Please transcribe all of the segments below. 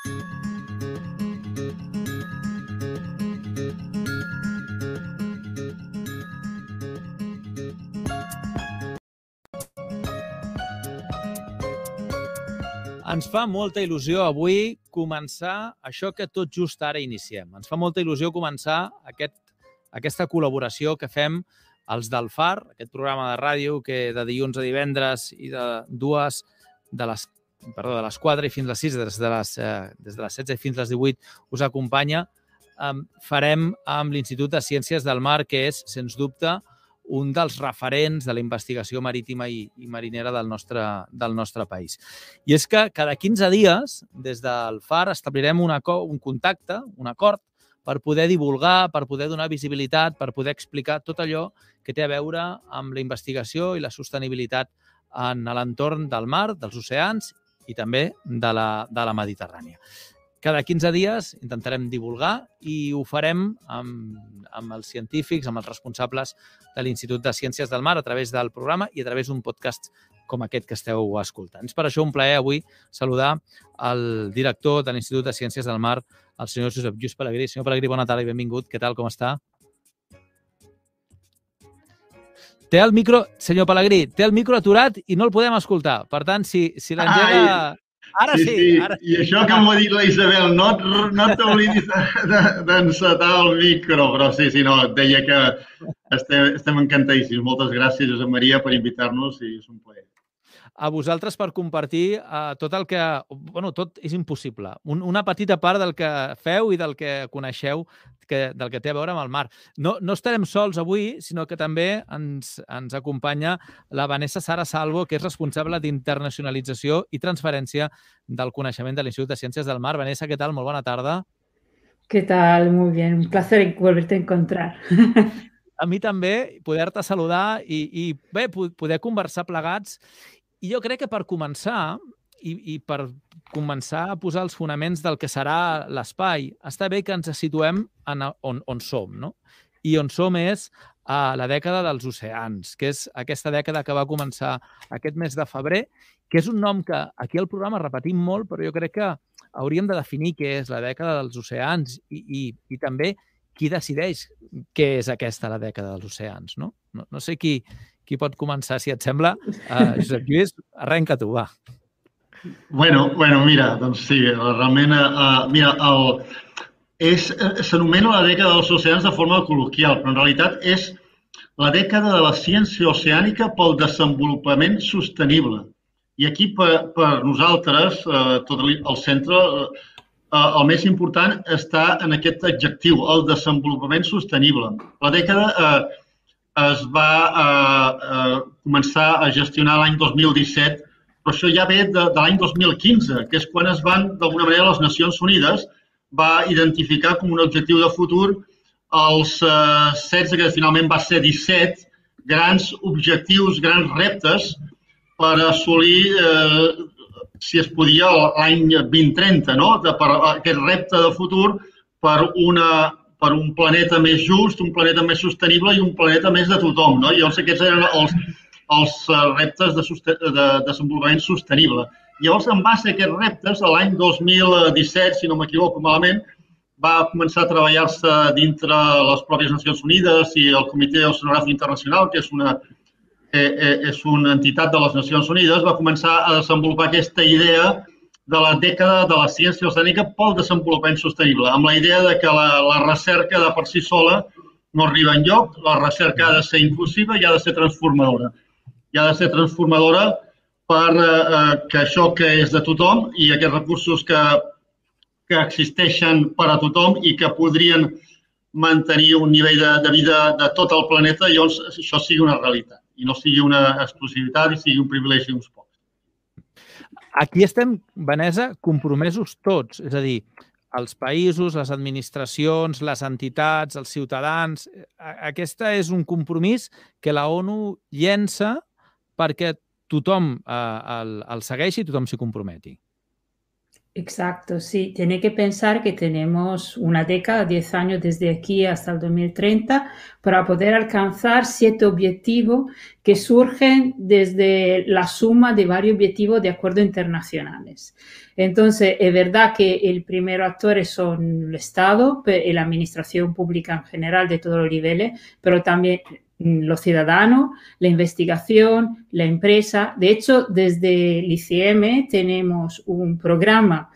Ens fa molta il·lusió avui començar això que tot just ara iniciem. Ens fa molta il·lusió començar aquest, aquesta col·laboració que fem els del FAR, aquest programa de ràdio que de dilluns a divendres i de dues de les perdó, de les 4 i fins a les 6, des de les, eh, des de les 16 fins a les 18 us acompanya, farem amb l'Institut de Ciències del Mar, que és, sens dubte, un dels referents de la investigació marítima i, i marinera del nostre, del nostre país. I és que cada 15 dies, des del FAR, establirem un, un contacte, un acord, per poder divulgar, per poder donar visibilitat, per poder explicar tot allò que té a veure amb la investigació i la sostenibilitat en l'entorn del mar, dels oceans i també de la, de la Mediterrània. Cada 15 dies intentarem divulgar i ho farem amb, amb els científics, amb els responsables de l'Institut de Ciències del Mar a través del programa i a través d'un podcast com aquest que esteu escoltant. És per això un plaer avui saludar el director de l'Institut de Ciències del Mar, el senyor Josep Lluís Pellegrí. Senyor Pellegrí, bona tarda i benvingut. Què tal, com està? Té el micro, senyor Pellegrí, té el micro aturat i no el podem escoltar. Per tant, si, si l'engega... Ara sí, sí, ara sí. I això que m'ho ha dit la Isabel, no, no t'oblidis d'encetar el micro, però sí, sí, no, et deia que estem, estem encantadíssims. Moltes gràcies, Josep Maria, per invitar-nos i és un plaer a vosaltres per compartir uh, tot el que... bueno, tot és impossible. Un, una petita part del que feu i del que coneixeu, que, del que té a veure amb el mar. No, no estarem sols avui, sinó que també ens, ens acompanya la Vanessa Sara Salvo, que és responsable d'internacionalització i transferència del coneixement de l'Institut de Ciències del Mar. Vanessa, què tal? Molt bona tarda. ¿Qué tal? Muy bien. Un placer volverte a encontrar. a mi també, poder-te saludar i, i bé, poder conversar plegats i jo crec que per començar, i, i per començar a posar els fonaments del que serà l'espai, està bé que ens situem en on, on som, no? I on som és a la dècada dels oceans, que és aquesta dècada que va començar aquest mes de febrer, que és un nom que aquí al programa repetim molt, però jo crec que hauríem de definir què és la dècada dels oceans i, i, i també qui decideix què és aquesta la dècada dels oceans, no? No, no sé qui, qui pot començar, si et sembla? Uh, Josep Lluís, arrenca tu, va. Bueno, bueno, mira, doncs sí, realment, uh, mira, el, és, s'anomena la dècada dels oceans de forma col·loquial, però en realitat és la dècada de la ciència oceànica pel desenvolupament sostenible. I aquí, per, per nosaltres, eh, tot el centre, eh, el més important està en aquest adjectiu, el desenvolupament sostenible. La dècada eh, es va eh, eh, començar a gestionar l'any 2017, però això ja ve de, de l'any 2015, que és quan es van, d'alguna manera, les Nacions Unides va identificar com un objectiu de futur els eh, 16, que finalment va ser 17, grans objectius, grans reptes per assolir, eh, si es podia, l'any 2030, no? de, per aquest repte de futur per una per un planeta més just, un planeta més sostenible i un planeta més de tothom. No? I llavors aquests eren els, els eh, reptes de, de, de desenvolupament sostenible. Llavors, en base a aquests reptes, l'any 2017, si no m'equivoco malament, va començar a treballar-se dintre les pròpies Nacions Unides i el Comitè Oceanogràfic Internacional, que és una, eh, eh, és una entitat de les Nacions Unides, va començar a desenvolupar aquesta idea de la dècada de la ciència oceànica pel desenvolupament sostenible, amb la idea de que la, la recerca de per si sola no arriba en lloc, la recerca ha de ser inclusiva i ha de ser transformadora. I ha de ser transformadora per eh, que això que és de tothom i aquests recursos que, que existeixen per a tothom i que podrien mantenir un nivell de, de vida de tot el planeta, llavors això sigui una realitat i no sigui una exclusivitat i sigui un privilegi d'uns pocs. Aquí estem, Vanessa, compromesos tots. És a dir, els països, les administracions, les entitats, els ciutadans... Aquesta és un compromís que la ONU llença perquè tothom eh, el, el segueixi i tothom s'hi comprometi. Exacto, sí. Tiene que pensar que tenemos una década, 10 años desde aquí hasta el 2030, para poder alcanzar siete objetivos que surgen desde la suma de varios objetivos de acuerdos internacionales. Entonces, es verdad que el primer actor son el Estado y la administración pública en general de todos los niveles, pero también los ciudadanos, la investigación, la empresa. De hecho, desde el ICM tenemos un programa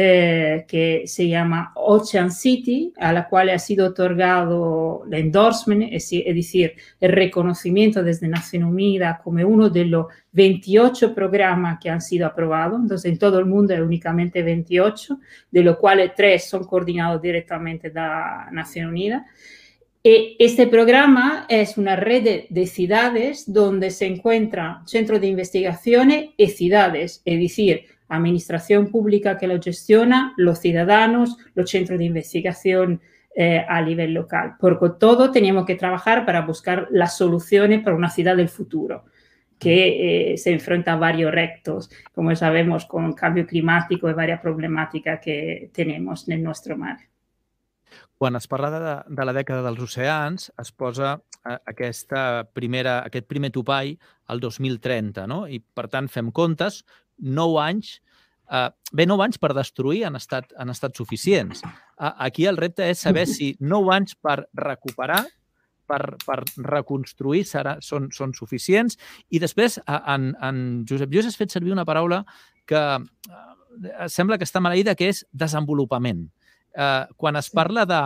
eh, que se llama Ocean City, a la cual ha sido otorgado el endorsement, es decir, el reconocimiento desde Naciones Unidas como uno de los 28 programas que han sido aprobados. Entonces, en todo el mundo hay únicamente 28, de los cuales tres son coordinados directamente de Naciones Unidas. E este programa es una red de, ciudades donde se encuentran centros de investigaciones y ciudades, es decir, administración pública que lo gestiona, los ciudadanos, los centros de investigación eh, a nivel local. Porque todo tenemos que trabajar para buscar las soluciones para una ciudad del futuro que eh, se enfrenta a varios retos, como sabemos, con el cambio climático y varias problemáticas que tenemos en nuestro mar. Quan es parla de, de la dècada dels oceans, es posa eh, aquesta primera, aquest primer topall al 2030, no? I, per tant, fem comptes, 9 anys, eh, bé, 9 anys per destruir han estat, han estat suficients. Eh, aquí el repte és saber si 9 anys per recuperar per, per reconstruir serà, són, són suficients. I després, en, en Josep Lluís has fet servir una paraula que eh, sembla que està maleïda, que és desenvolupament eh, quan es parla de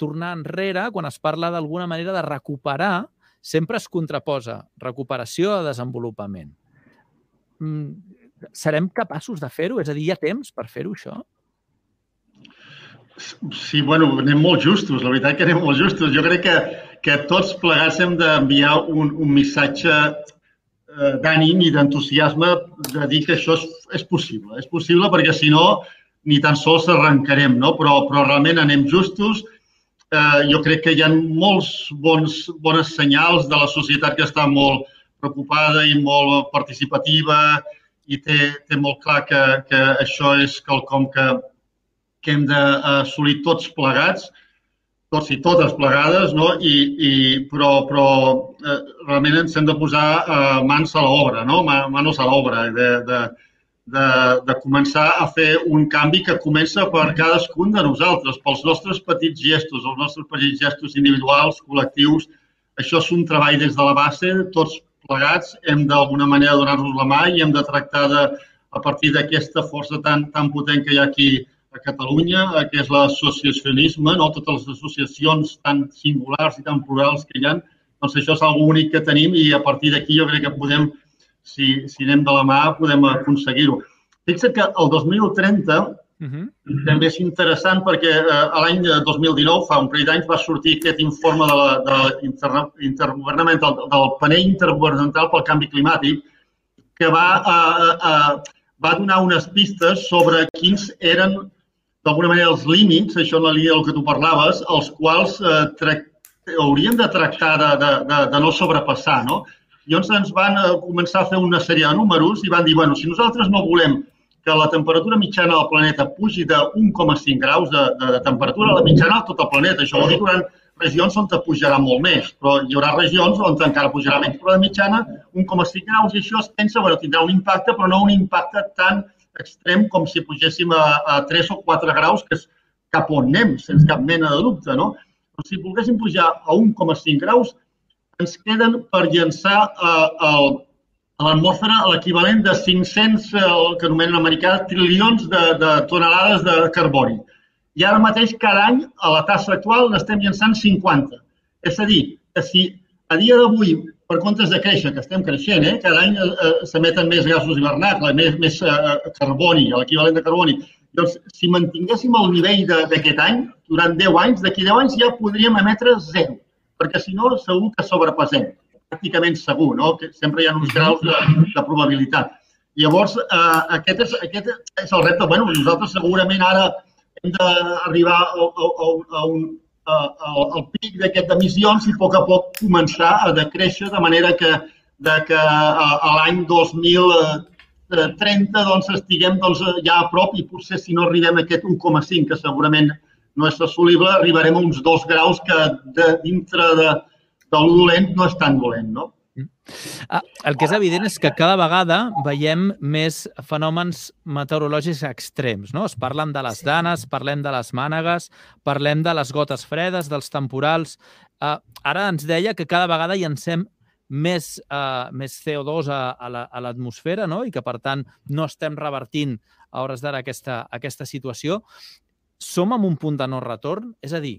tornar enrere, quan es parla d'alguna manera de recuperar, sempre es contraposa recuperació a desenvolupament. Mm, serem capaços de fer-ho? És a dir, hi ha temps per fer-ho, això? Sí, bueno, anem molt justos, la veritat que anem molt justos. Jo crec que, que tots plegats hem d'enviar un, un missatge eh, d'ànim i d'entusiasme de dir que això és, és possible. És possible perquè, si no, ni tan sols arrencarem, no? però, però realment anem justos. Eh, jo crec que hi ha molts bons, bones senyals de la societat que està molt preocupada i molt participativa i té, té molt clar que, que això és quelcom que, que hem d'assolir tots plegats, tots i totes plegades, no? I, i, però, però eh, realment ens hem de posar eh, mans a l'obra, no? manos a l'obra, de, de, de, de començar a fer un canvi que comença per cadascun de nosaltres, pels nostres petits gestos, els nostres petits gestos individuals, col·lectius. Això és un treball des de la base, tots plegats hem d'alguna manera donar-nos la mà i hem de tractar de, a partir d'aquesta força tan, tan potent que hi ha aquí a Catalunya, que és l'associacionisme, no? totes les associacions tan singulars i tan plurals que hi ha, doncs això és algo únic que tenim i a partir d'aquí jo crec que podem si, si anem de la mà podem aconseguir-ho. Fixa't que el 2030 Uh -huh. També és interessant perquè eh, l'any 2019, fa un parell d'anys, va sortir aquest informe de la, de la inter, intergovernamental, del panell intergovernamental pel canvi climàtic, que va, eh, eh, va donar unes pistes sobre quins eren, d'alguna manera, els límits, això en la línia del que tu parlaves, els quals eh, hauríem de tractar de, de, de, de no sobrepassar. No? Llavors ens van eh, començar a fer una sèrie de números i van dir, bueno, si nosaltres no volem que la temperatura mitjana del planeta pugi de 1,5 graus de, de, de temperatura, la mitjana de tot el planeta, això vol dir haurà regions on te pujarà molt més, però hi haurà regions on encara pujarà menys, però de mitjana 1,5 graus i això es pensa, bueno, tindrà un impacte, però no un impacte tan extrem com si pugéssim a, a 3 o 4 graus, que és cap on anem, sense cap mena de dubte, no? Però si volguéssim pujar a 1,5 graus, ens queden per llançar eh, el, a l'atmosfera l'equivalent de 500, eh, el que anomenen americà, trilions de, de tonelades de carboni. I ara mateix, cada any, a la tassa actual, n'estem llançant 50. És a dir, que si a dia d'avui, per comptes de créixer, que estem creixent, eh, cada any eh, eh s'emeten més gasos hivernacles, més, més eh, carboni, l'equivalent de carboni. Doncs, si mantinguéssim el nivell d'aquest any, durant 10 anys, d'aquí 10 anys ja podríem emetre zero perquè si no segur que sobrepassem, pràcticament segur, no? que sempre hi ha uns graus de, de probabilitat. Llavors, eh, aquest, és, aquest és el repte. Bueno, nosaltres segurament ara hem d'arribar a, un, al pic d'aquest d'emissions i a poc a poc començar a decréixer de manera que, de que a, a l'any 2000 2030 doncs, estiguem doncs, ja a prop i potser si no arribem a aquest 1,5, que segurament no és assolible, arribarem a uns 2 graus que de, dintre de, de lo dolent no és tan dolent, no? Ah, el que és evident és que cada vegada veiem més fenòmens meteorològics extrems. No? Es parlen de les danes, parlem de les mànegues, parlem de les gotes fredes, dels temporals. Uh, ara ens deia que cada vegada llancem més, uh, més CO2 a, a l'atmosfera la, no? i que, per tant, no estem revertint a hores d'ara aquesta, aquesta situació. Som en un punt de no retorn? És a dir,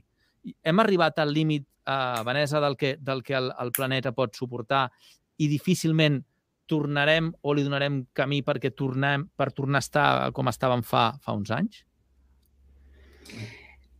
hem arribat al límit, uh, Vanessa, del que, del que el, el planeta pot suportar i difícilment tornarem o li donarem camí perquè tornem, per tornar a estar com estàvem fa, fa uns anys?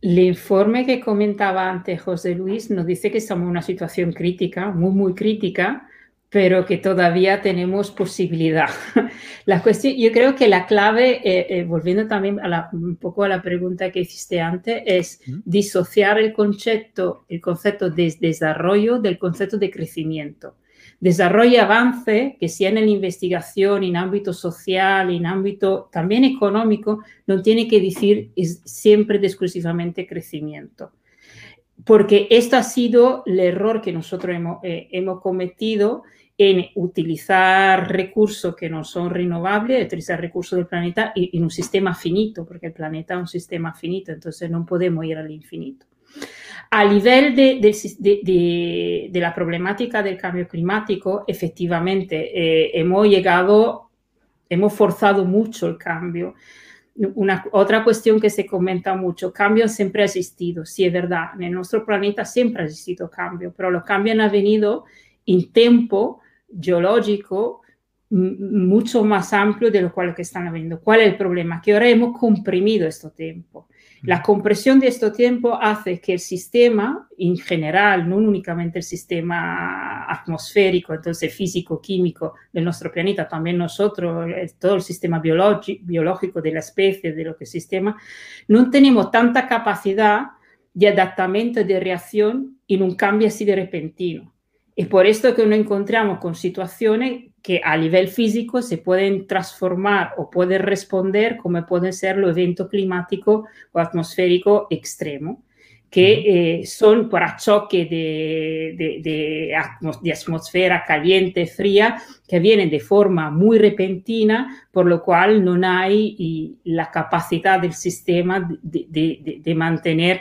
El informe que comentaba antes José Luis nos dice que estamos en una situación crítica, muy, muy crítica, pero que todavía tenemos posibilidad. La cuestión, yo creo que la clave, eh, eh, volviendo también a la, un poco a la pregunta que hiciste antes, es disociar el concepto, el concepto de desarrollo del concepto de crecimiento desarrollo y avance, que sea en la investigación, en ámbito social, en ámbito también económico, no tiene que decir siempre de exclusivamente crecimiento. Porque esto ha sido el error que nosotros hemos, eh, hemos cometido en utilizar recursos que no son renovables, utilizar recursos del planeta en un sistema finito, porque el planeta es un sistema finito, entonces no podemos ir al infinito. A nivel de, de, de, la problemática del cambio climático, efectivamente, eh, hemos llegado, hemos forzado mucho el cambio. Una, otra cuestión que se comenta mucho, cambio siempre ha existido, sí es verdad, en nuestro planeta siempre ha existido cambio, pero los cambios han venido en tiempo geológico mucho más amplio de lo cual que están habiendo. ¿Cuál es el problema? Que ahora hemos comprimido este tiempo. La compresión de este tiempo hace que el sistema en general, no únicamente el sistema atmosférico, entonces físico, químico de nuestro planeta, también nosotros, todo el sistema biológico de la especie, de lo que sistema, no tenemos tanta capacidad de adaptamiento, de reacción en un cambio así de repentino. Es por esto que nos encontramos con situaciones que a nivel físico se pueden transformar o pueden responder como pueden ser los eventos climáticos o atmosféricos extremos, que eh, son por choque de, de, de, atmósfera caliente, fría, que vienen de forma muy repentina, por lo cual no hay la capacidad del sistema de, mantener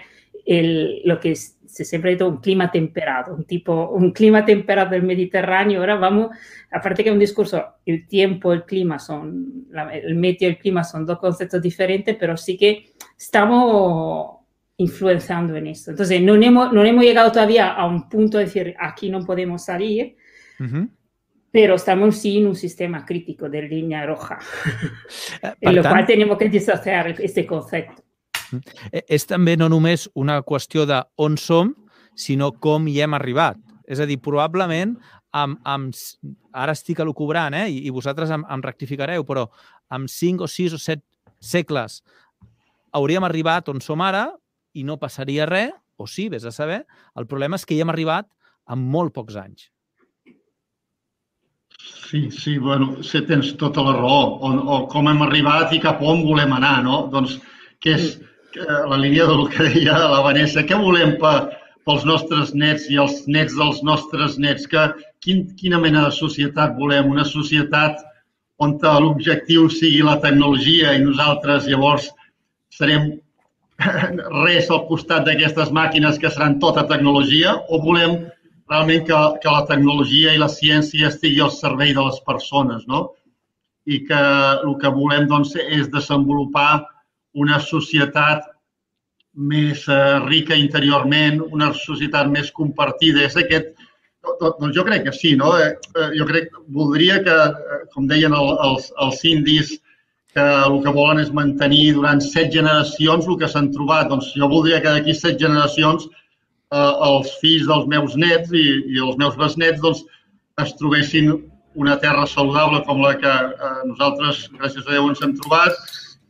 el, lo que es se siempre ha dicho un clima temperado, un tipo, un clima temperado del Mediterráneo. Ahora vamos, aparte que un discurso, el tiempo, el clima son, el medio y el clima son dos conceptos diferentes, pero sí que estamos influenciando en esto. Entonces, no hemos, no hemos llegado todavía a un punto de decir, aquí no podemos salir, pero estamos sí en un sistema crítico de línea roja, en lo cual tenemos que disociar este concepto. Eh, és també no només una qüestió de on som, sinó com hi hem arribat. És a dir, probablement, amb, amb, ara estic elucubrant, eh? I, i vosaltres em, em rectificareu, però amb 5 o 6 o 7 segles hauríem arribat on som ara i no passaria res, o sí, vés a saber. El problema és que hi hem arribat en molt pocs anys. Sí, sí, bueno, sí, tens tota la raó. O, o com hem arribat i cap on volem anar, no? Doncs que és, la línia del que deia la Vanessa, què volem per, pels nostres nets i els nets dels nostres nets? Que, quin, quina mena de societat volem? Una societat on l'objectiu sigui la tecnologia i nosaltres llavors serem res al costat d'aquestes màquines que seran tota tecnologia o volem realment que, que la tecnologia i la ciència estigui al servei de les persones, no? I que el que volem doncs, és desenvolupar una societat més eh, rica interiorment, una societat més compartida. És aquest, doncs jo crec que sí, no? Eh, eh, jo crec, voldria que, com deien els, els indis, que el que volen és mantenir durant set generacions el que s'han trobat. Doncs jo voldria que d'aquí set generacions eh, els fills dels meus nets i, i els meus besnets doncs, es trobessin una terra saludable com la que eh, nosaltres, gràcies a Déu, ens hem trobat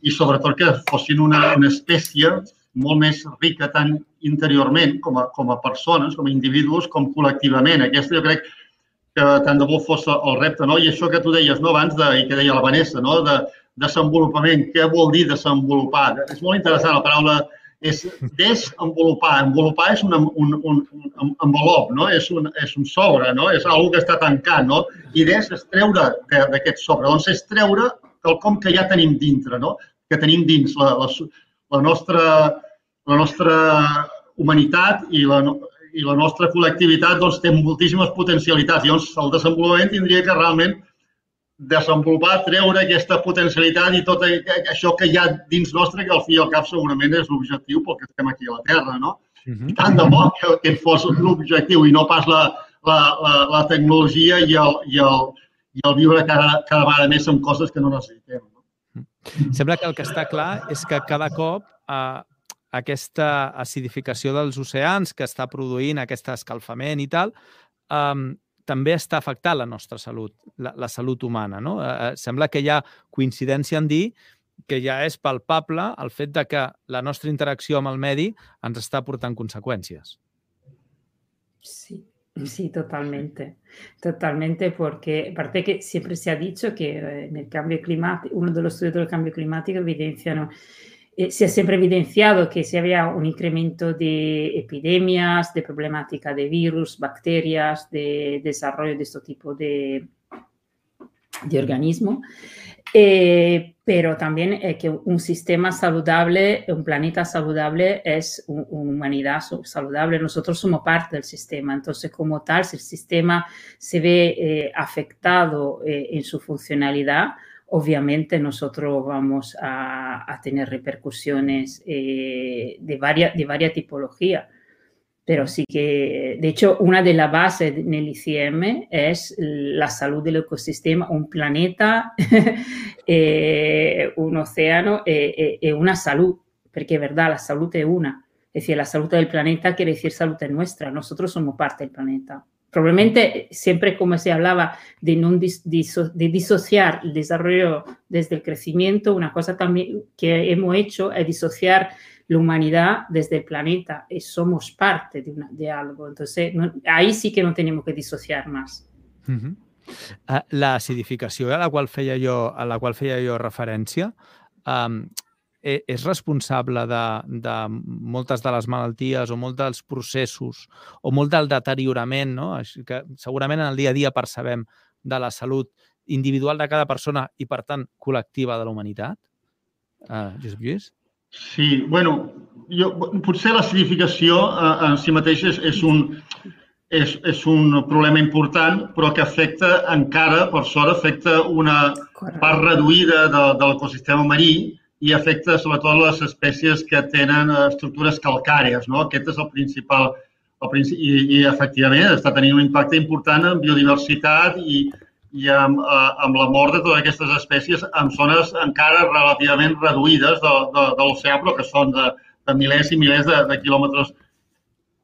i sobretot que fossin una, una espècie molt més rica tant interiorment com a, com a persones, com a individus, com col·lectivament. Aquesta jo crec que tant de bo fos el repte, no? I això que tu deies, no, abans, de, i que deia la Vanessa, no? De desenvolupament, què vol dir desenvolupar? És molt interessant la paraula és desenvolupar. Envolupar és un, un, un, un envelop, no? és, un, és un sobre, no? és una que està tancat. No? I des és treure d'aquest sobre. Doncs és treure quelcom que ja tenim dintre, no? que tenim dins la, la, la, nostra, la nostra humanitat i la, i la nostra col·lectivitat doncs, té moltíssimes potencialitats. Llavors, el desenvolupament tindria que realment desenvolupar, treure aquesta potencialitat i tot això que hi ha dins nostre, que al fi i al cap segurament és l'objectiu pel que estem aquí a la Terra, no? Uh -huh. Tant de bo que aquest fos l'objectiu i no pas la, la, la, la tecnologia i el, i el, i el viure cada, cada vegada més amb coses que no necessitem. No? Sembla que el que està clar és que cada cop eh, aquesta acidificació dels oceans que està produint aquest escalfament i tal, eh, també està afectant la nostra salut, la, la salut humana. No? Eh, eh, sembla que hi ha coincidència en dir que ja és palpable el fet de que la nostra interacció amb el medi ens està portant conseqüències. Sí, sí, totalmente. Totalmente, porque aparte que siempre se ha dicho que eh, en el cambio climático, uno de los estudios del cambio climático evidencian eh, si è sempre evidenziato che se aveva un incremento di epidemias, di problematica di virus, bacterias, di desarrollo di questo tipo di, di organismo. Eh, pero también eh, que un sistema saludable, un planeta saludable es una un humanidad saludable. Nosotros somos parte del sistema, entonces como tal, si el sistema se ve eh, afectado eh, en su funcionalidad, obviamente nosotros vamos a, a tener repercusiones eh, de, varias, de varias tipologías. Pero sí que, de hecho, una de las bases en el ICM es la salud del ecosistema, un planeta, eh, un océano e eh, una salud, porque es verdad, la salud es una. Es decir, la salud del planeta quiere decir salud nuestra. Nosotros somos parte del planeta. Probablemente siempre como se hablaba de, no diso, de disociar el desarrollo desde el crecimiento, una cosa también que hemos hecho es disociar la humanidad desde el planeta y somos parte de, una, de algo. Entonces, no, ahí sí que no tenemos que disociar más. Uh -huh. uh, la acidificació a la qual feia jo, a la qual feia jo referència, um, eh, és responsable de, de moltes de les malalties o molts dels processos o molt del deteriorament, no? Així que segurament en el dia a dia percebem de la salut individual de cada persona i, per tant, col·lectiva de la humanitat? Uh, Josep Lluís? Sí, bueno, jo, potser l'acidificació uh, en si mateix és, és, un, és, és un problema important, però que afecta encara, per sort, afecta una part reduïda de, de l'ecosistema marí, i afecta sobretot les espècies que tenen eh, estructures calcàries. No? Aquest és el principal. El principi, i, I, efectivament, està tenint un impacte important en biodiversitat i, i amb, eh, amb la mort de totes aquestes espècies en zones encara relativament reduïdes de, de, de l'oceà, però que són de, de milers i milers de, de quilòmetres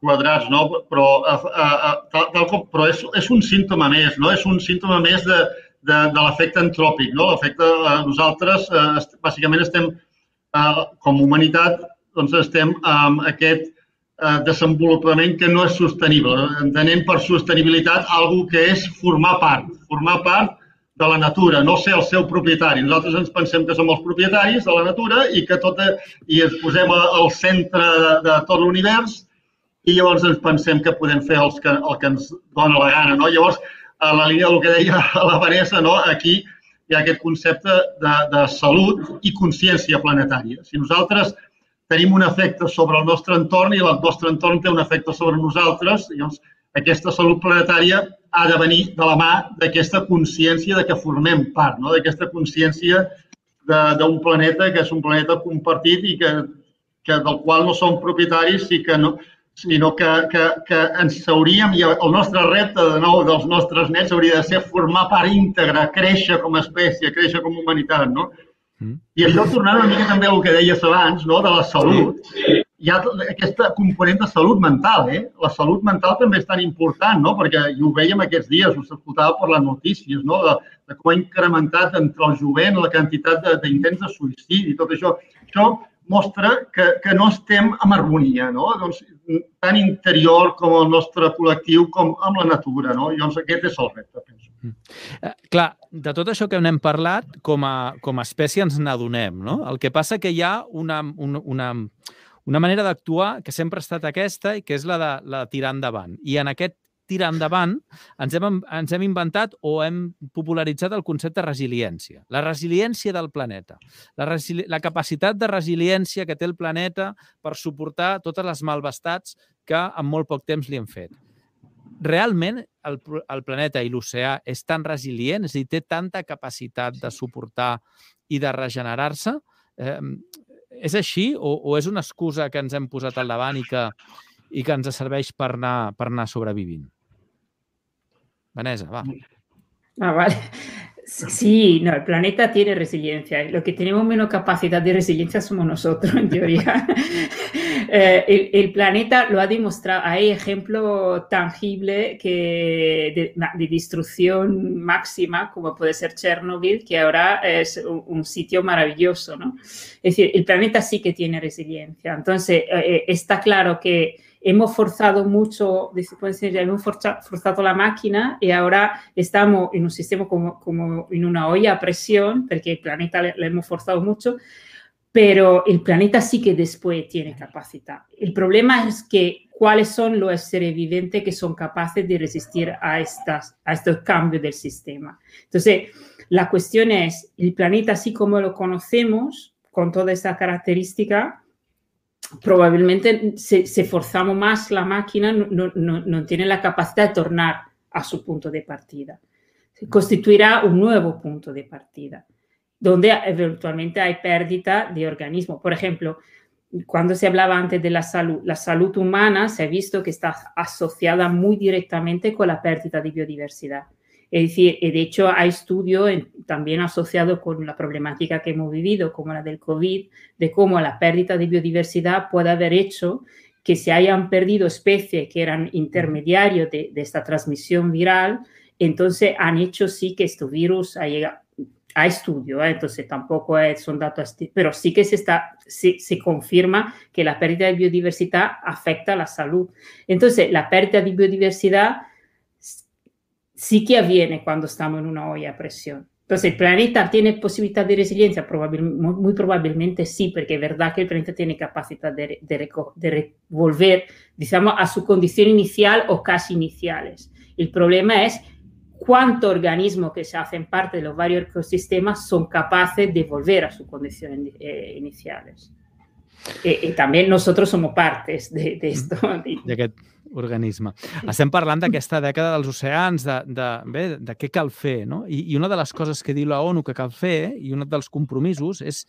quadrats, no? Però, a, a, a, tal, tal com, però és, és un símptoma més, no? És un símptoma més de, de, de l'efecte antròpic. No? L'efecte, eh, nosaltres eh, bàsicament estem, eh, com a humanitat, doncs estem amb aquest eh, desenvolupament que no és sostenible. Entenem per sostenibilitat algo que és formar part, formar part de la natura, no ser el seu propietari. Nosaltres ens pensem que som els propietaris de la natura i que tot, i ens posem al centre de, de tot l'univers i llavors ens pensem que podem fer els que, el que ens dona la gana. No? Llavors, a la línia del que deia la Vanessa, no? aquí hi ha aquest concepte de, de salut i consciència planetària. Si nosaltres tenim un efecte sobre el nostre entorn i el nostre entorn té un efecte sobre nosaltres, llavors aquesta salut planetària ha de venir de la mà d'aquesta consciència de que formem part, no? d'aquesta consciència d'un planeta que és un planeta compartit i que, que del qual no som propietaris i que no, sinó que, que, que ens hauríem, i el nostre repte de nou dels nostres nets hauria de ser formar part íntegra, créixer com a espècie, créixer com a humanitat, no? Mm. I això tornant una mica també al que deies abans, no?, de la salut. Sí. Hi ha aquesta component de salut mental, eh? La salut mental també és tan important, no?, perquè i ho veiem aquests dies, ho s'escoltava per les notícies, no?, de, de com ha incrementat entre el jovent la quantitat d'intents de, de suïcidi i tot això. Això mostra que, que no estem en harmonia, no? Doncs, tant interior com el nostre col·lectiu com amb la natura, no? I doncs aquest és el repte, penso. Eh, clar, de tot això que n'hem parlat, com a, com a espècie ens n'adonem, no? El que passa que hi ha una, una, una, una manera d'actuar que sempre ha estat aquesta i que és la de, la de tirar endavant. I en aquest tirar endavant, ens hem, ens hem inventat o hem popularitzat el concepte de resiliència. La resiliència del planeta. La, resili la capacitat de resiliència que té el planeta per suportar totes les malvestats que en molt poc temps li hem fet. Realment el, el planeta i l'oceà és tan resilient, és a dir, té tanta capacitat de suportar i de regenerar-se? Eh, és així o, o és una excusa que ens hem posat al davant i que, i que ens serveix per anar, per anar sobrevivint? Vanessa, va. Ah, vale. Sí, no, el planeta tiene resiliencia. Lo que tenemos menos capacidad de resiliencia somos nosotros, en teoría. eh, el, el, planeta lo ha demostrado. Hay ejemplos tangibles que de, de, destrucción máxima, como puede ser Chernobyl, que ahora es un, un, sitio maravilloso, ¿no? Es decir, el planeta sí que tiene resiliencia. Entonces, eh, está claro que hemos forzado mucho, hemos forzado la máquina y ahora estamos en un sistema como, como en una olla a presión, porque el planeta le, le, hemos forzado mucho, pero el planeta sí que después tiene capacidad. El problema es que cuáles son los seres vivientes que son capaces de resistir a, estas, a estos cambios del sistema. Entonces, la cuestión es, el planeta así como lo conocemos, con toda esta característica, probablemente si, forzamos más la máquina no, no, no, tiene la capacidad de tornar a su punto de partida. Constituirá un nuevo punto de partida, donde eventualmente hay pérdida de organismo. Por ejemplo, cuando se hablaba antes de la salud, la salud humana se ha visto que está asociada muy directamente con la pérdida de biodiversidad. Es decir, de hecho hay estudios también asociados con la problemática que hemos vivido, como la del COVID, de cómo la pérdida de biodiversidad puede haber hecho que se hayan perdido especies que eran intermediarios de, de esta transmisión viral, entonces han hecho sí que este virus ha llegado a estudio, ¿eh? entonces tampoco es, son datos, pero sí que se, está, sí, se confirma que la pérdida de biodiversidad afecta a la salud. Entonces, la pérdida de biodiversidad sí que avviene cuando estamos en una olla a presión. Entonces, ¿el planeta tiene posibilidad de resiliencia? Probabil muy, muy, probablemente sí, porque es verdad que el planeta tiene capacidad de, de, de, volver, digamos, a su condición inicial o casi iniciales. El problema es cuántos organismos que se hacen parte de los varios ecosistemas son capaces de volver a sus condiciones eh, iniciales. Y, y, también nosotros somos partes de, de esto. De organisme. Estem parlant d'aquesta dècada dels oceans, de, de, bé, de què cal fer, no? I, I una de les coses que diu la ONU que cal fer, i un dels compromisos, és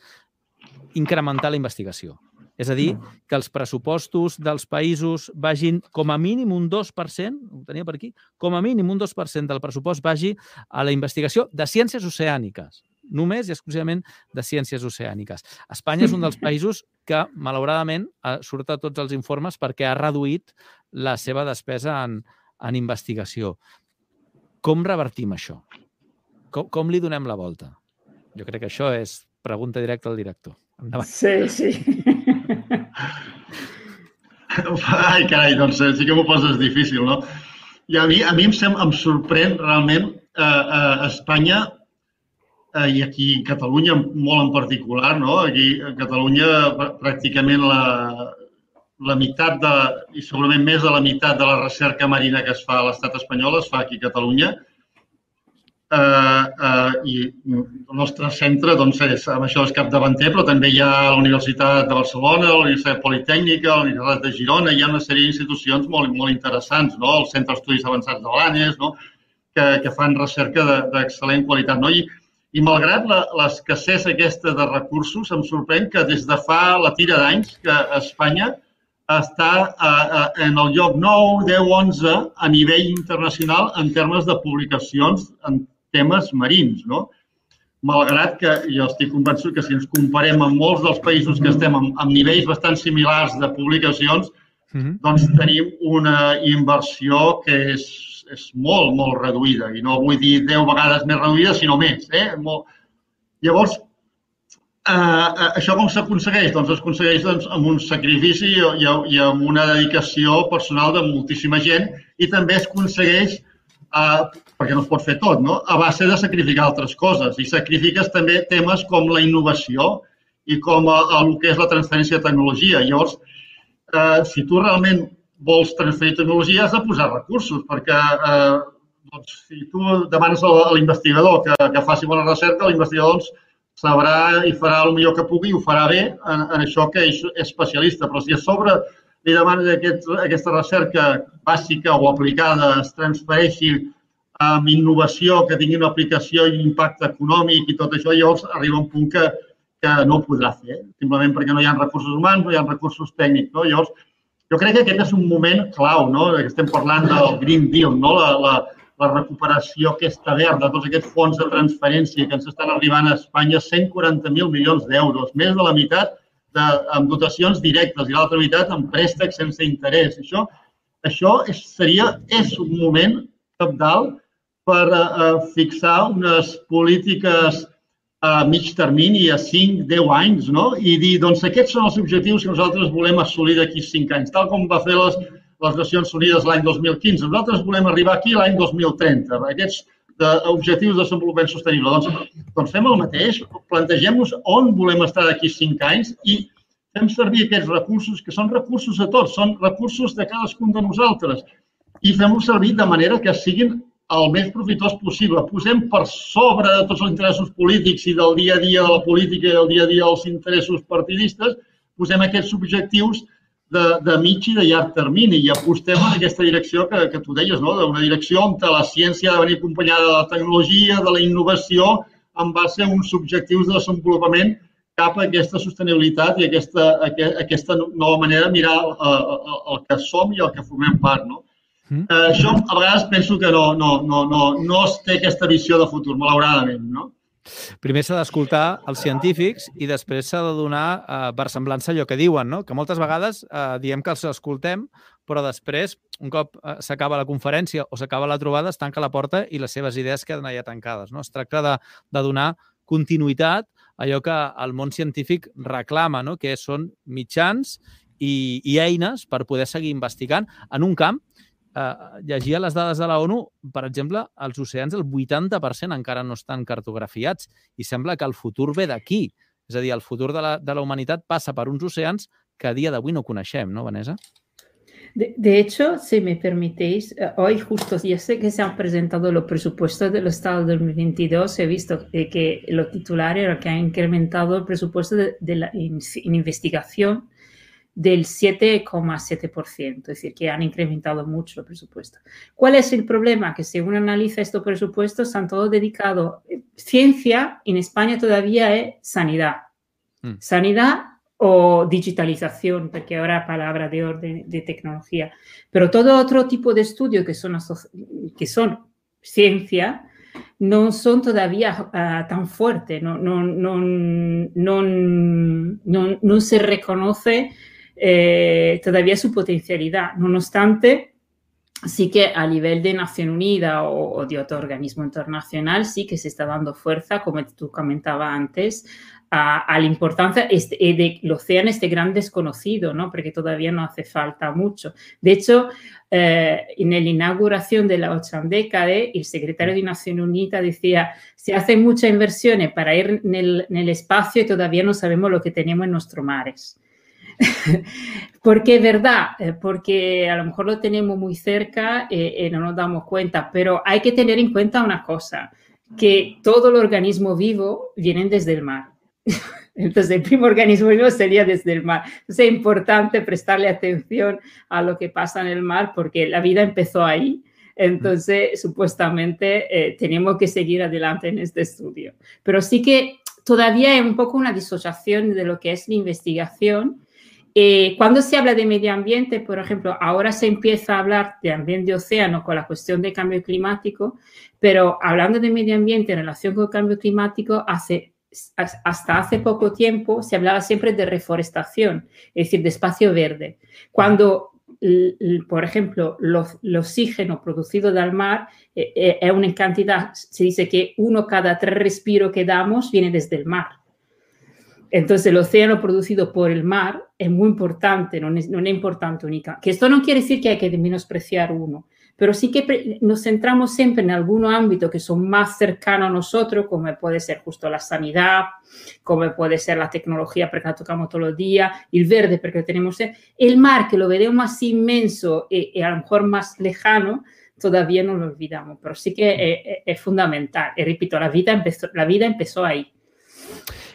incrementar la investigació. És a dir, que els pressupostos dels països vagin com a mínim un 2%, ho tenia per aquí, com a mínim un 2% del pressupost vagi a la investigació de ciències oceàniques només i exclusivament de ciències oceàniques. Espanya és un dels països que, malauradament, surt a tots els informes perquè ha reduït la seva despesa en, en investigació. Com revertim això? Com, com li donem la volta? Jo crec que això és pregunta directa al director. Endavant. Sí, sí. Ai, carai, doncs sí que m'ho poses difícil, no? I a mi, a mi em, sem, em sorprèn realment eh, eh, Espanya eh, i aquí a Catalunya molt en particular, no? Aquí a Catalunya pràcticament la, la meitat de, i segurament més de la meitat de la recerca marina que es fa a l'estat espanyol es fa aquí a Catalunya. Eh, eh, I el nostre centre doncs, és, amb això és capdavanter, però també hi ha la Universitat de Barcelona, la Universitat Politècnica, la Universitat de Girona, hi ha una sèrie d'institucions molt, molt interessants, no? el Centre d'Estudis Avançats de l'ANES, no? que, que fan recerca d'excel·lent de, qualitat. No? I, i malgrat l'escassès aquesta de recursos, em sorprèn que des de fa la tira d'anys que Espanya està a, a, en el lloc 9, 10, 11 a nivell internacional en termes de publicacions en temes marins. No? Malgrat que jo estic convençut que si ens comparem amb molts dels països que estem amb, amb nivells bastant similars de publicacions, -hmm. doncs tenim una inversió que és és molt, molt reduïda. I no vull dir 10 vegades més reduïda, sinó més. Eh? Molt... Llavors, Uh, això com s'aconsegueix? Doncs s'aconsegueix doncs, amb un sacrifici i, i amb una dedicació personal de moltíssima gent i també es aconsegueix, uh, perquè no es pot fer tot, no? a base de sacrificar altres coses. I sacrifiques també temes com la innovació i com a, a, el que és la transferència de tecnologia. Llavors, uh, si tu realment vols transferir tecnologia, has de posar recursos, perquè uh, doncs, si tu demanes a l'investigador que, que faci bona recerca, l'investigador doncs, sabrà i farà el millor que pugui i ho farà bé en, en això que és especialista. Però si a sobre li demanes que aquest, aquesta recerca bàsica o aplicada es transfereixi amb innovació, que tingui una aplicació i un impacte econòmic i tot això, llavors arriba un punt que, que no ho podrà fer, simplement perquè no hi ha recursos humans, no hi ha recursos tècnics. No? Llavors, jo crec que aquest és un moment clau, no? estem parlant del Green Deal, no? la, la, la recuperació aquesta verda, tots aquests fons de transferència que ens estan arribant a Espanya, 140.000 milions d'euros, més de la meitat de, amb dotacions directes i l'altra meitat amb préstecs sense interès. Això, això és, seria, és un moment capdalt per uh, fixar unes polítiques a mig termini, a 5-10 anys, no? i dir, doncs, aquests són els objectius que nosaltres volem assolir d'aquí 5 anys, tal com va fer les, les Nacions Unides l'any 2015. Nosaltres volem arribar aquí l'any 2030, aquests de, objectius de desenvolupament sostenible. Doncs, doncs fem el mateix, plantegem-nos on volem estar d'aquí cinc anys i fem servir aquests recursos, que són recursos de tots, són recursos de cadascun de nosaltres, i fem-los servir de manera que siguin el més profitós possible. Posem per sobre de tots els interessos polítics i del dia a dia de la política i del dia a dia dels interessos partidistes, posem aquests objectius de, de mig i de llarg termini i apostem en aquesta direcció que, que tu deies, no? d'una direcció on la ciència ha de venir acompanyada de la tecnologia, de la innovació, en base a uns objectius de desenvolupament cap a aquesta sostenibilitat i aquesta, aquesta nova manera de mirar el, el, el que som i el que formem part. No? Mm. Eh, això a vegades penso que no, no, no, no, no es té aquesta visió de futur, malauradament. No? Primer s'ha d'escoltar els científics i després s'ha de donar eh, per semblança allò que diuen, no? que moltes vegades eh, diem que els escoltem, però després, un cop eh, s'acaba la conferència o s'acaba la trobada, es tanca la porta i les seves idees queden allà tancades. No? Es tracta de, de donar continuïtat a allò que el món científic reclama, no? que són mitjans i, i eines per poder seguir investigant en un camp eh, llegia les dades de la ONU, per exemple, els oceans, el 80% encara no estan cartografiats i sembla que el futur ve d'aquí. És a dir, el futur de la, de la humanitat passa per uns oceans que a dia d'avui no coneixem, no, Vanessa? De, de, hecho, si me permitéis, uh, hoy justo ya sé que se han presentado los presupuestos del Estado 2022, he visto eh, que lo titular era que ha incrementado el presupuesto de, de la in, in investigación del 7,7%, es decir, que han incrementado mucho el presupuesto. ¿Cuál es el problema? Que según analiza estos presupuestos, han todos dedicado, eh, ciencia en España todavía es sanidad. Mm. Sanidad o digitalización, porque ahora palabra de orden de tecnología. Pero todo otro tipo de estudios que son, que son ciencia, no son todavía uh, tan fuertes, no, no, no, no, no, no se reconoce eh, todavía su potencialidad. No obstante, sí que a nivel de Nación Unida o, de otro organismo internacional sí que se está dando fuerza, como tú comentabas antes, a, a la importancia este, eh, del océano, este gran desconocido, ¿no? porque todavía no hace falta mucho. De hecho, eh, en la inauguración de la ocho década, el secretario de Nación Unida decía, se hacen muchas inversiones para ir en el espacio y todavía no sabemos lo que tenemos en nuestros mares. porque es verdad, eh, porque a lo mejor lo tenemos muy cerca y eh, eh, no nos damos cuenta, pero hay que tener en cuenta una cosa, que todo el organismo vivo viene desde el mar. Entonces, el primer organismo vivo sería desde el mar. Entonces, es importante prestarle atención a lo que pasa en el mar porque la vida empezó ahí. Entonces, supuestamente, eh, tenemos que seguir adelante en este estudio. Pero sí que todavía hay un poco una disociación de lo que es la investigación eh, cuando se habla de medio ambiente, por ejemplo, ahora se empieza a hablar de ambiente océano con la cuestión de cambio climático, pero hablando de medio ambiente en relación con el cambio climático, hace, hasta hace poco tiempo se hablaba siempre de reforestación, es decir, de espacio verde. Cuando, por ejemplo, el oxígeno producido del mar eh, eh, es una cantidad, se dice que uno cada tres respiros que damos viene desde el mar. Entonces, el océano producido por el mar es muy importante, no es, no es importante única. Que esto no quiere decir que hay que menospreciar uno, pero sí que nos centramos siempre en algunos ámbitos que son más cercanos a nosotros, como puede ser justo la sanidad, como puede ser la tecnología, porque la tocamos todos los días, el verde, porque lo tenemos el mar, que lo veremos más inmenso y, y, a lo mejor más lejano, todavía no lo olvidamos, pero sí que es, es fundamental. Y repito, la vida empezó, la vida empezó ahí.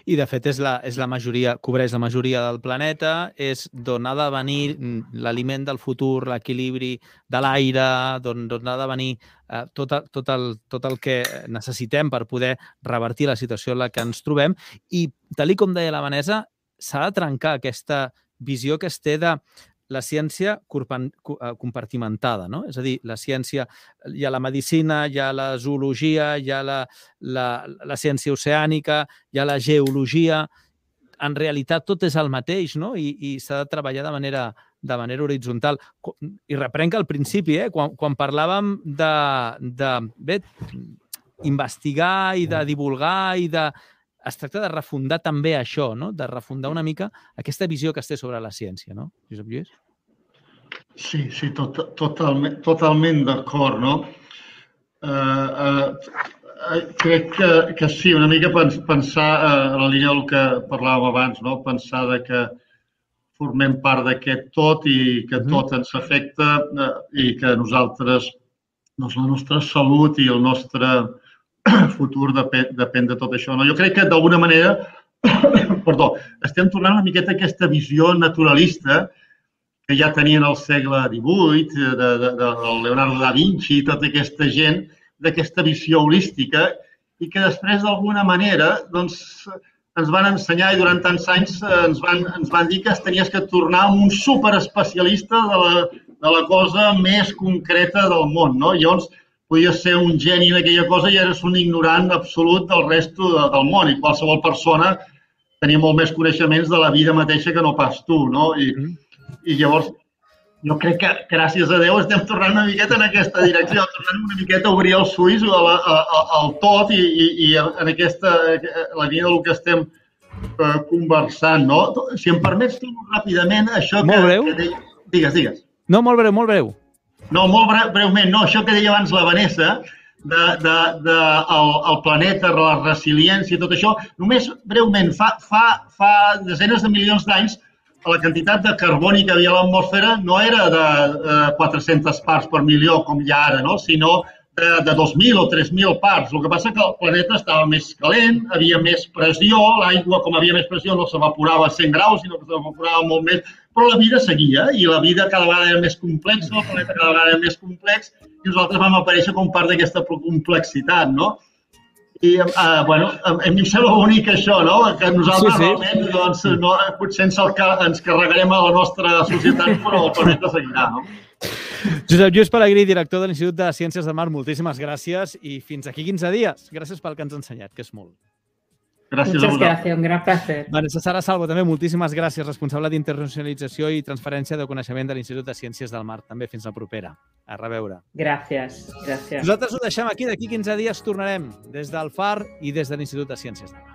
I de fet és la, és la majoria, cobreix la majoria del planeta, és d'on ha de venir l'aliment del futur, l'equilibri de l'aire, d'on ha de venir eh, tot, tot, el, tot el que necessitem per poder revertir la situació en la que ens trobem. I, tal com deia la Vanessa, s'ha de trencar aquesta visió que es té de la ciència eh, compartimentada, no? És a dir, la ciència, hi ha la medicina, hi ha la zoologia, hi ha la, la, la ciència oceànica, hi ha la geologia... En realitat tot és el mateix, no? I, i s'ha de treballar de manera, de manera horitzontal. I reprenc al principi, eh? quan, quan parlàvem de, de bé, investigar i de divulgar i de es tracta de refundar també això, no? de refundar una mica aquesta visió que es té sobre la ciència, no, Josep Lluís? Sí, sí, tot, totalment, totalment d'acord, no? Uh, uh, crec que, que sí, una mica pensar uh, a la línia del que parlàvem abans, no? pensar de que formem part d'aquest tot i que tot ens afecta uh, i que nosaltres, doncs la nostra salut i el nostre futur depèn, depèn de tot això. No? Jo crec que d'alguna manera, perdó, estem tornant una miqueta a aquesta visió naturalista que ja tenien al segle XVIII, de, de, de Leonardo da Vinci i tota aquesta gent, d'aquesta visió holística i que després d'alguna manera doncs, ens van ensenyar i durant tants anys ens van, ens van dir que es tenies que tornar un superespecialista de la, de la cosa més concreta del món. No? Llavors, podies ser un geni en aquella cosa i eres un ignorant absolut del resto de, del món i qualsevol persona tenia molt més coneixements de la vida mateixa que no pas tu, no? I, mm. I llavors jo crec que, gràcies a Déu, estem tornant una miqueta en aquesta direcció, tornant una miqueta a obrir els ulls al tot i, i, i en aquesta la línia del que estem eh, conversant, no? Si em permets, ràpidament, això molt que... Breu. que deia... Digues, digues. No, molt breu, molt breu. No, molt breument, no, això que deia abans la Vanessa, de, de, de el, el planeta, la resiliència, tot això, només breument, fa, fa, fa desenes de milions d'anys la quantitat de carboni que havia a l'atmosfera no era de, de 400 parts per milió com hi ha ara, no? sinó de, de 2.000 o 3.000 parts. El que passa que el planeta estava més calent, havia més pressió, l'aigua, com havia més pressió, no s'evaporava a 100 graus, sinó que s'evaporava molt més però la vida seguia i la vida cada vegada era més complexa, el planeta cada vegada era més complex i nosaltres vam aparèixer com part d'aquesta complexitat, no? I, uh, bueno, a, a mi em sembla bonic això, no? Que nosaltres sí, sí. realment, doncs, no, potser ens, el, ens carregarem a la nostra societat, però el planeta seguirà, no? Josep Lluís Pellegrí, director de l'Institut de Ciències del Mar, moltíssimes gràcies i fins aquí 15 dies. Gràcies pel que ens ha ensenyat, que és molt. Gràcies Muchas gracias, un gran placer. Vanessa Sara Salvo, també moltíssimes gràcies, responsable d'internacionalització i transferència de coneixement de l'Institut de Ciències del Mar. També fins la propera. A reveure. Gràcies, gràcies. Nosaltres ho deixem aquí, d'aquí 15 dies tornarem des del FAR i des de l'Institut de Ciències del Mar.